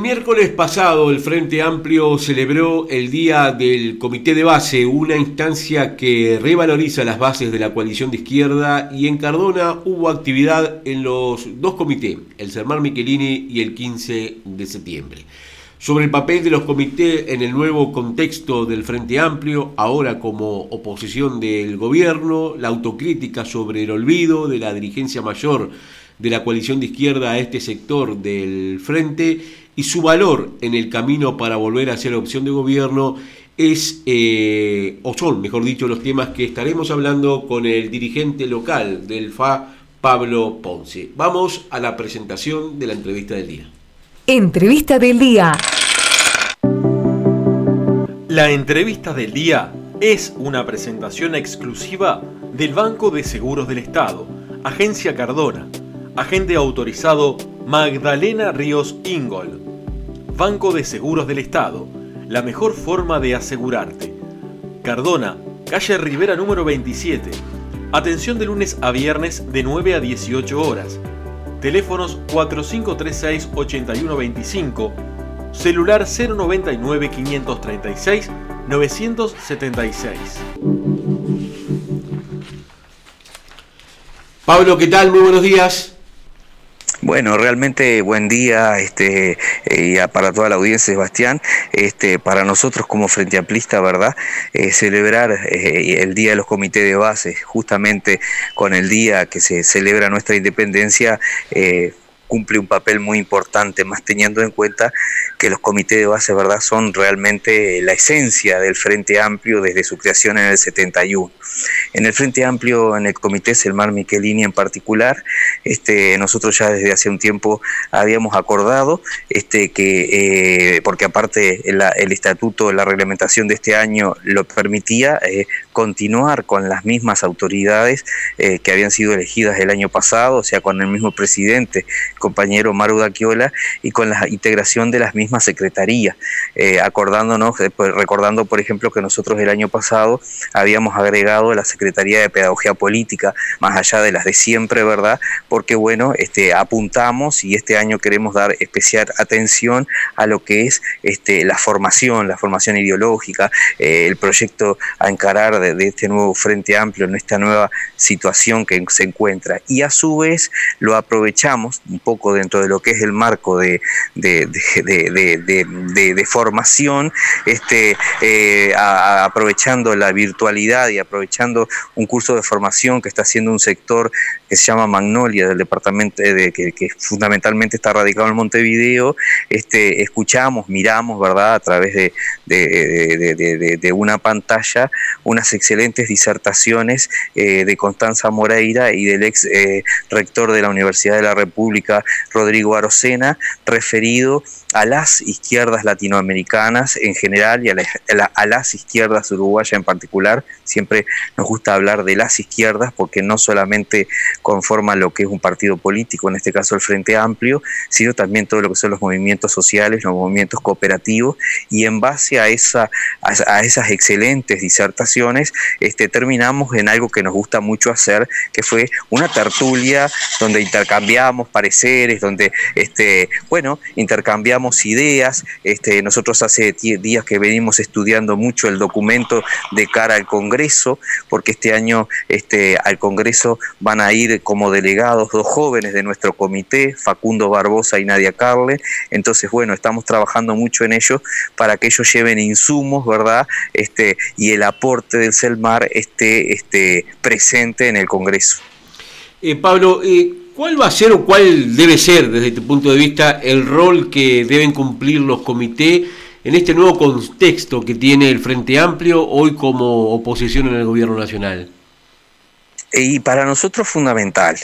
miércoles pasado el Frente Amplio celebró el Día del Comité de Base, una instancia que revaloriza las bases de la coalición de izquierda y en Cardona hubo actividad en los dos comités, el Sermar Michelini y el 15 de septiembre. Sobre el papel de los comités en el nuevo contexto del Frente Amplio, ahora como oposición del gobierno, la autocrítica sobre el olvido de la dirigencia mayor de la coalición de izquierda a este sector del Frente y su valor en el camino para volver a ser opción de gobierno es, eh, o son, mejor dicho, los temas que estaremos hablando con el dirigente local del FA, Pablo Ponce. Vamos a la presentación de la entrevista del día. Entrevista del día. La entrevista del día es una presentación exclusiva del Banco de Seguros del Estado, Agencia Cardona, agente autorizado Magdalena Ríos Ingol. Banco de Seguros del Estado, la mejor forma de asegurarte. Cardona, calle Rivera número 27. Atención de lunes a viernes de 9 a 18 horas teléfonos 4536-8125, celular 099-536-976. Pablo, ¿qué tal? Muy buenos días. Bueno, realmente buen día este, eh, para toda la audiencia, Sebastián. Este, para nosotros como Frente Amplista, ¿verdad? Eh, celebrar eh, el Día de los Comités de Base, justamente con el día que se celebra nuestra independencia, cumple un papel muy importante, más teniendo en cuenta que los comités de base, ¿verdad?, son realmente la esencia del Frente Amplio desde su creación en el 71. En el Frente Amplio, en el Comité Selmar Michelini en particular, este, nosotros ya desde hace un tiempo habíamos acordado este, que, eh, porque aparte el, estatuto, la reglamentación de este año lo permitía, eh, continuar con las mismas autoridades eh, que habían sido elegidas el año pasado, o sea, con el mismo presidente, compañero Maru Daquiola, y con la integración de las mismas secretarías, acordándonos, pues, recordando, por ejemplo, que nosotros el año pasado habíamos agregado la Secretaría de Pedagogía Política, más allá de las de siempre, ¿verdad? Porque, bueno, este, apuntamos y este año queremos dar especial atención a lo que es este, la formación, la formación ideológica, eh, el proyecto a encarar de, este nuevo Frente Amplio en esta nueva situación que se encuentra. Y a su vez lo aprovechamos un poco dentro de lo que es el marco de, de, de formación, este, eh, aprovechando la virtualidad y aprovechando un curso de formación que está haciendo un sector que se llama Magnolia del departamento de, que, fundamentalmente está radicado en Montevideo, este, escuchamos, miramos, ¿verdad?, a través de, de, una pantalla, unas excelentes disertaciones eh, de Constanza Moreira y del ex eh, rector de la Universidad de la República, Rodrigo Arocena, referido a las izquierdas latinoamericanas en general y a, las izquierdas uruguayas en particular. Siempre nos gusta hablar de las izquierdas porque no solamente conforman lo que es un partido político, en este caso el Frente Amplio, sino también todo lo que son los movimientos sociales, los movimientos cooperativos y en base a, esa, a, esas excelentes disertaciones este, terminamos en algo que nos gusta mucho hacer, que fue una tertulia donde intercambiamos pareceres, donde, este, bueno, intercambiamos ideas. Este, nosotros hace días que venimos estudiando mucho el documento de cara al Congreso, porque este año al Congreso van a ir como delegados dos jóvenes de nuestro comité, Facundo Barbosa y Nadia Carle. Entonces, bueno, estamos trabajando mucho en ello para que ellos lleven insumos, ¿verdad? Y el aporte del CELMAR esté este, presente en el Congreso. Eh, Pablo, eh, ¿Cuál va a ser o cuál debe ser, desde tu punto de vista, el rol que deben cumplir los comités en este nuevo contexto que tiene el Frente Amplio hoy como oposición en el gobierno nacional? Y para nosotros fundamental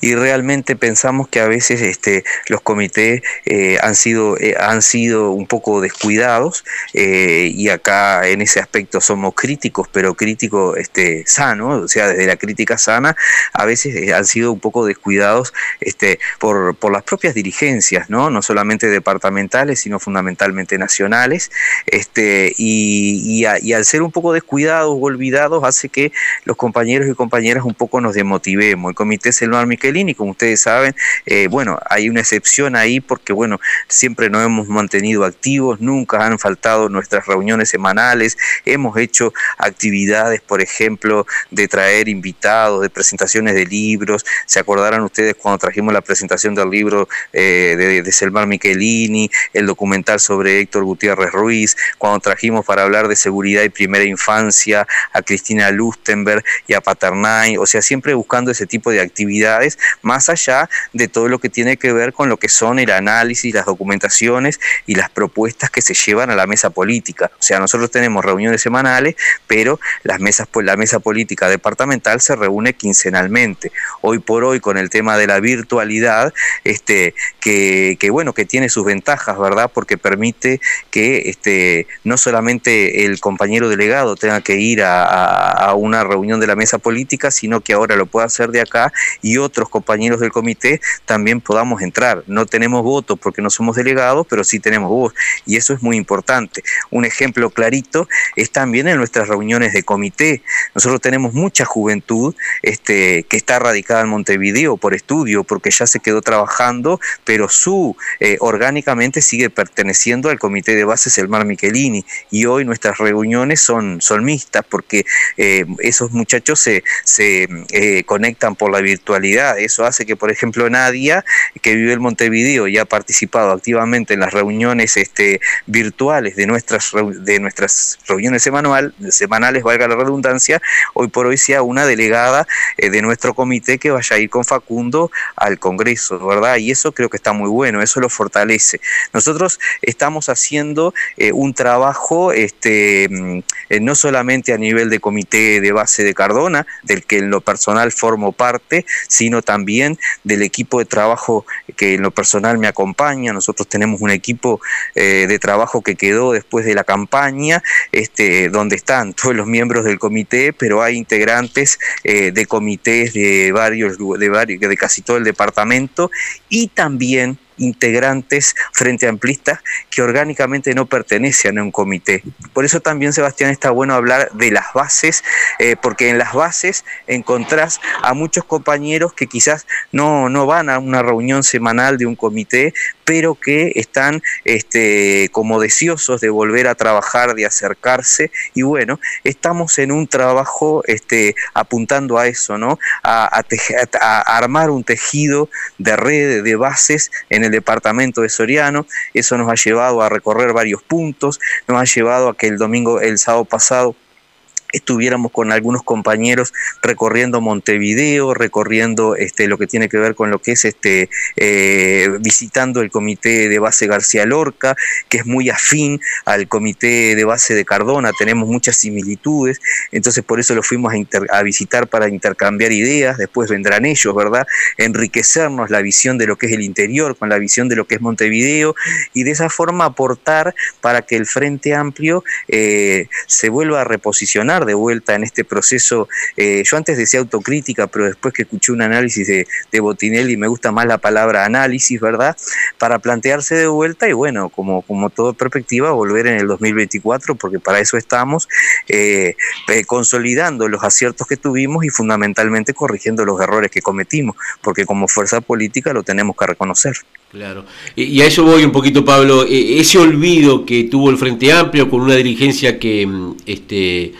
y realmente pensamos que a veces este, los comités eh, han, sido, eh, han sido un poco descuidados eh, y acá en ese aspecto somos críticos pero críticos este, sanos, o sea desde la crítica sana a veces han sido un poco descuidados este, por, por las propias dirigencias, ¿no? no solamente departamentales sino fundamentalmente nacionales este, y, y, al ser un poco descuidados o olvidados hace que los compañeros y compañeras poco nos demotivemos. El comité Selmar Michelini, como ustedes saben, eh, bueno, hay una excepción ahí porque, bueno, siempre nos hemos mantenido activos, nunca han faltado nuestras reuniones semanales, hemos hecho actividades, por ejemplo, de traer invitados, de presentaciones de libros, se acordarán ustedes cuando trajimos la presentación del libro eh, de, de Selmar Michelini, el documental sobre Héctor Gutiérrez Ruiz, cuando trajimos para hablar de seguridad y primera infancia a Cristina Lustenberg y a Paternay, o sea, siempre buscando ese tipo de actividades, más allá de todo lo que tiene que ver con lo que son el análisis, las documentaciones y las propuestas que se llevan a la mesa política. O sea, nosotros tenemos reuniones semanales, pero las mesas, la mesa política departamental se reúne quincenalmente. Hoy por hoy, con el tema de la virtualidad, este, que, bueno, que tiene sus ventajas, ¿verdad? Porque permite que este, no solamente el compañero delegado tenga que ir a, a, una reunión de la mesa política, sino que ahora lo pueda hacer de acá y otros compañeros del comité también podamos entrar. No tenemos votos porque no somos delegados, pero sí tenemos voz y eso es muy importante. Un ejemplo clarito es también en nuestras reuniones de comité. Nosotros tenemos mucha juventud este, que está radicada en Montevideo por estudio, porque ya se quedó trabajando, pero su eh, orgánicamente sigue perteneciendo al comité de bases El Mar Michelini y hoy nuestras reuniones son, son mixtas porque eh, esos muchachos se, se eh, conectan por la virtualidad. Eso hace que, por ejemplo, Nadia, que vive en Montevideo y ha participado activamente en las reuniones este, virtuales de nuestras, de nuestras reuniones semanal, semanales, valga la redundancia, hoy por hoy sea una delegada eh, de nuestro comité que vaya a ir con Facundo al Congreso, ¿verdad? Y eso creo que está muy bueno, eso lo fortalece. Nosotros estamos haciendo un trabajo este, mm, no solamente a nivel de comité de base de Cardona, del que en lo personal formo parte, sino también del equipo de trabajo que en lo personal me acompaña. Nosotros tenemos un equipo eh, de trabajo que quedó después de la campaña, este, donde están todos los miembros del comité, pero hay integrantes eh, de comités de varios, de varios, de casi todo el departamento y también integrantes frente amplistas que orgánicamente no pertenecen a un comité. Por eso también, Sebastián, está bueno hablar de las bases, eh, porque en las bases encontrás a muchos compañeros que quizás no, no van a una reunión semanal de un comité, pero que están este, como deseosos de volver a trabajar, de acercarse, y bueno, estamos en un trabajo este, apuntando a eso, ¿no? A, armar un tejido de red, de bases en el departamento de Soriano, eso nos ha llevado a recorrer varios puntos, nos ha llevado a que el domingo, el sábado pasado, estuviéramos con algunos compañeros recorriendo Montevideo, recorriendo este, lo que tiene que ver con lo que es este, eh, visitando el comité de base García Lorca, que es muy afín al comité de base de Cardona, tenemos muchas similitudes, entonces por eso lo fuimos a, visitar para intercambiar ideas, después vendrán ellos, ¿verdad? Enriquecernos la visión de lo que es el interior con la visión de lo que es Montevideo y de esa forma aportar para que el Frente Amplio eh, se vuelva a reposicionar de vuelta en este proceso. Eh, yo antes decía autocrítica, pero después que escuché un análisis de, Botinelli, me gusta más la palabra análisis, ¿verdad? Para plantearse de vuelta y bueno, como, como todo perspectiva, volver en el 2024, porque para eso estamos eh, eh, consolidando los aciertos que tuvimos y fundamentalmente corrigiendo los errores que cometimos, porque como fuerza política lo tenemos que reconocer. Claro. Y a eso voy un poquito, Pablo. E, ese olvido que tuvo el Frente Amplio con una dirigencia que mm, este,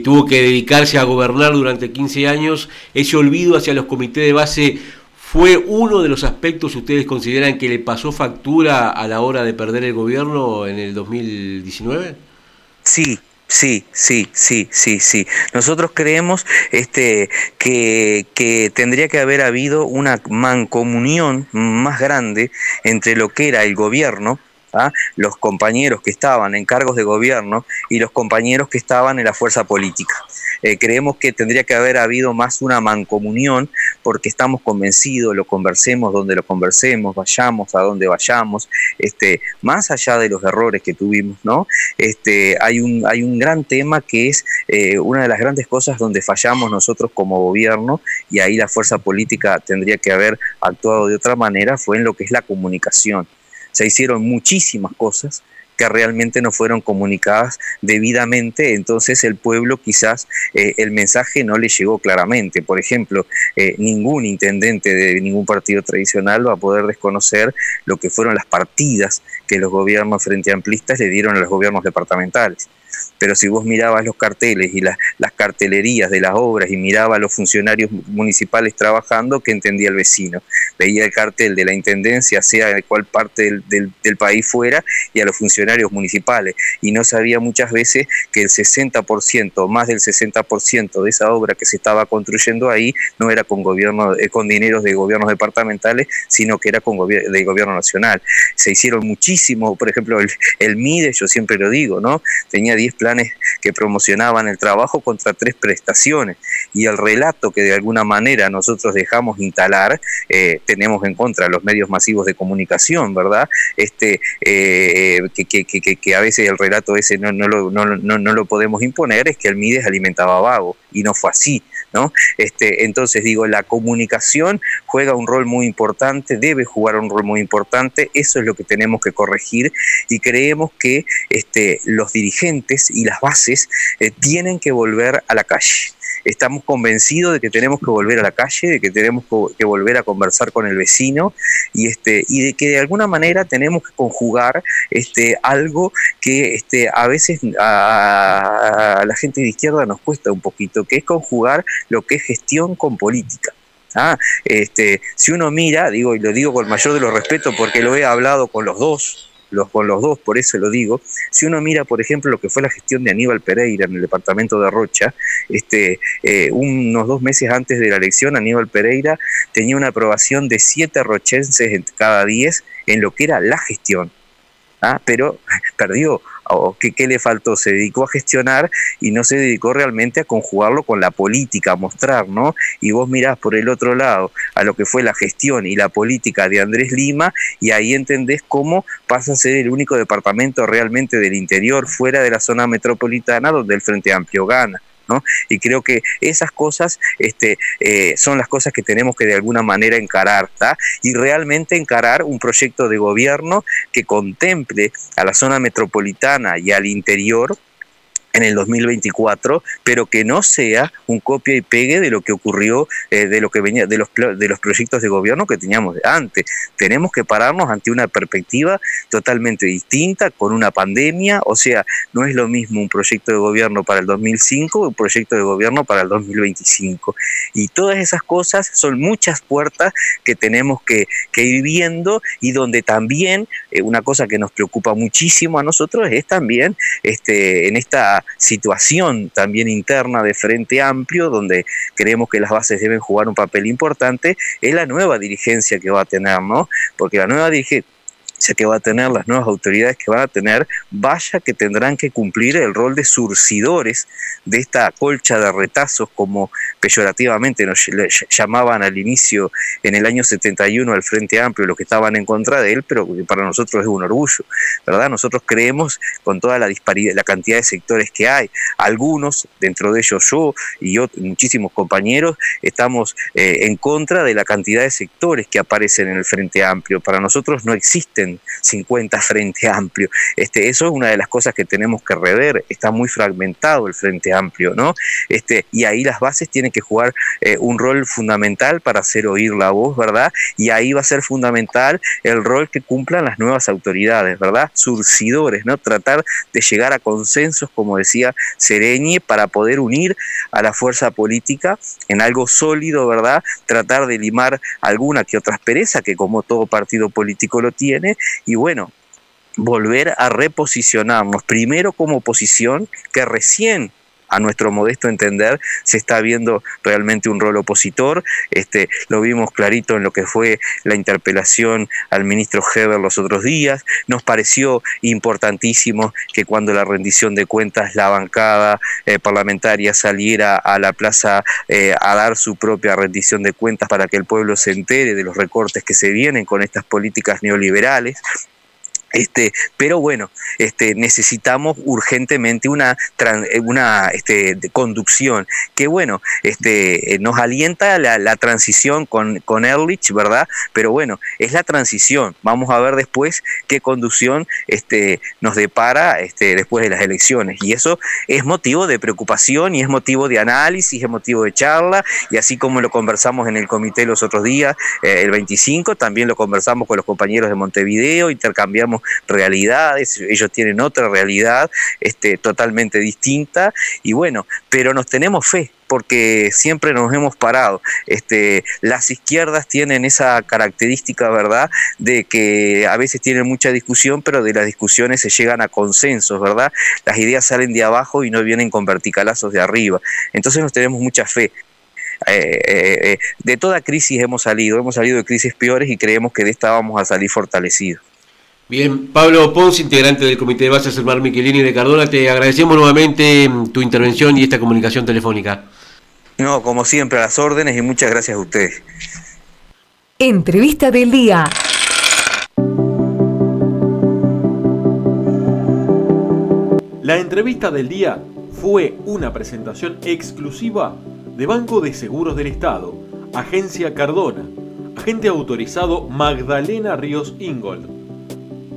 tuvo que dedicarse a gobernar durante 15 años, ese olvido hacia los comités de base fue uno de los aspectos que ustedes consideran que le pasó factura a la hora de perder el gobierno en el 2019? Sí, Sí, sí, sí, sí, sí. Nosotros creemos este, que, que, tendría que haber habido una mancomunión más grande entre lo que era el gobierno ¿ah? los compañeros que estaban en cargos de gobierno y los compañeros que estaban en la fuerza política. Eh, creemos que tendría que haber habido más una mancomunión porque estamos convencidos, lo conversemos donde lo conversemos, vayamos a donde vayamos, este, más allá de los errores que tuvimos, ¿no? Este, hay, un, hay un gran tema que es eh, una de las grandes cosas donde fallamos nosotros como gobierno y ahí la fuerza política tendría que haber actuado de otra manera, fue en lo que es la comunicación se hicieron muchísimas cosas que realmente no fueron comunicadas debidamente, entonces el pueblo quizás eh, el mensaje no le llegó claramente. Por ejemplo, eh, ningún intendente de ningún partido tradicional va a poder desconocer lo que fueron las partidas que los gobiernos frente amplistas le dieron a los gobiernos departamentales pero si vos mirabas los carteles y las, las cartelerías de las obras y mirabas a los funcionarios municipales trabajando, ¿qué entendía el vecino? Veía el cartel de la intendencia, sea de cuál parte del, del, país fuera, y a los funcionarios municipales, y no sabía muchas veces que el 60%, más del 60% de esa obra que se estaba construyendo ahí, no era con, gobierno, eh, con dineros de gobiernos departamentales, sino que era con gobier de gobierno nacional. Se hicieron muchísimo, por ejemplo, el, el MIDE, yo siempre lo digo, ¿no? Tenía 10 planes que promocionaban el trabajo contra tres prestaciones y el relato que de alguna manera nosotros dejamos instalar, eh, tenemos en contra los medios masivos de comunicación, ¿verdad? Este, eh, que, que, que, que, a veces el relato ese no, no, lo, no, no, no lo podemos imponer, es que el MIDES alimentaba vago y no fue así. ¿No? Este, entonces digo, la comunicación juega un rol muy importante, debe jugar un rol muy importante, eso es lo que tenemos que corregir y creemos que este, los dirigentes y las bases eh, tienen que volver a la calle estamos convencidos de que tenemos que volver a la calle, de que tenemos que volver a conversar con el vecino y, este, y de que de alguna manera tenemos que conjugar este, algo que este, a veces a, la gente de izquierda nos cuesta un poquito, que es conjugar lo que es gestión con política. Ah, este, si uno mira, digo, y lo digo con el mayor de los respetos porque lo he hablado con los dos, los, con los dos, por eso lo digo. Si uno mira, por ejemplo, lo que fue la gestión de Aníbal Pereira en el departamento de Rocha, este, eh, unos dos meses antes de la elección, Aníbal Pereira tenía una aprobación de siete rochenses en cada diez en lo que era la gestión. ¿ah? Pero perdió o ¿qué, ¿qué, le faltó? Se dedicó a gestionar y no se dedicó realmente a conjugarlo con la política, a mostrar, ¿no? Y vos mirás por el otro lado a lo que fue la gestión y la política de Andrés Lima y ahí entendés cómo pasa a ser el único departamento realmente del interior, fuera de la zona metropolitana, donde el Frente Amplio gana. ¿No? Y creo que esas cosas este, eh, son las cosas que tenemos que de alguna manera encarar, Y realmente encarar un proyecto de gobierno que contemple a la zona metropolitana y al interior en el 2024, pero que no sea un copia y pegue de lo que ocurrió, eh, de lo que venía, de los, de los proyectos de gobierno que teníamos antes. Tenemos que pararnos ante una perspectiva totalmente distinta, con una pandemia, o sea, no es lo mismo un proyecto de gobierno para el 2005 que un proyecto de gobierno para el 2025. Y todas esas cosas son muchas puertas que tenemos que, que ir viendo y donde también eh, una cosa que nos preocupa muchísimo a nosotros es también este, en esta situación también interna de Frente Amplio, donde creemos que las bases deben jugar un papel importante, es la nueva dirigencia que va a tener, ¿no? Porque la nueva dirigencia que va a tener las nuevas autoridades que van a tener, vaya que tendrán que cumplir el rol de surcidores de esta colcha de retazos, como peyorativamente nos llamaban al inicio en el año 71 al Frente Amplio, los que estaban en contra de él, pero para nosotros es un orgullo, ¿verdad? Nosotros creemos con toda la disparidad, la cantidad de sectores que hay, algunos, dentro de ellos yo y yo, muchísimos compañeros, estamos eh, en contra de la cantidad de sectores que aparecen en el Frente Amplio. Para nosotros no existen 50 Frente Amplio. Este, eso es una de las cosas que tenemos que rever. Está muy fragmentado el Frente Amplio, ¿no? Este, y ahí las bases tienen que jugar eh, un rol fundamental para hacer oír la voz, ¿verdad? Y ahí va a ser fundamental el rol que cumplan las nuevas autoridades, ¿verdad? Surcidores, ¿no? Tratar de llegar a consensos, como decía Sereñi, para poder unir a la fuerza política en algo sólido, ¿verdad? Tratar de limar alguna que otra aspereza, que como todo partido político lo tiene, y bueno, volver a reposicionarnos primero como oposición que recién a nuestro modesto entender, se está viendo realmente un rol opositor. Este, lo vimos clarito en lo que fue la interpelación al ministro Heber los otros días. Nos pareció importantísimo que cuando la rendición de cuentas, la bancada eh, parlamentaria saliera a la plaza eh, a dar su propia rendición de cuentas para que el pueblo se entere de los recortes que se vienen con estas políticas neoliberales Este, pero bueno, este, necesitamos urgentemente una, una este, conducción que bueno, este, eh, nos alienta la, transición con, con Ehrlich, ¿verdad? Pero bueno, es la transición. Vamos a ver después qué conducción este, nos depara este, después de las elecciones. Y eso es motivo de preocupación y es motivo de análisis, es motivo de charla. Y así como lo conversamos en el comité los otros días, eh, el 25, también lo conversamos con los compañeros de Montevideo, intercambiamos realidades, ellos tienen otra realidad este, totalmente distinta y bueno, pero nos tenemos fe porque siempre nos hemos parado. Este, las izquierdas tienen esa característica, ¿verdad?, de que a veces tienen mucha discusión, pero de las discusiones se llegan a consensos, ¿verdad? Las ideas salen de abajo y no vienen con verticalazos de arriba. Entonces nos tenemos mucha fe. Eh, eh, eh, de toda crisis hemos salido, hemos salido de crisis peores y creemos que de esta vamos a salir fortalecidos. Bien, Pablo Pons, integrante del Comité de Bases Mar Michelini de Cardona, te agradecemos nuevamente mm, tu intervención y esta comunicación telefónica. No, como siempre, a las órdenes y muchas gracias a ustedes. Entrevista del día. La entrevista del día fue una presentación exclusiva de Banco de Seguros del Estado, Agencia Cardona, agente autorizado Magdalena Ríos Ingold.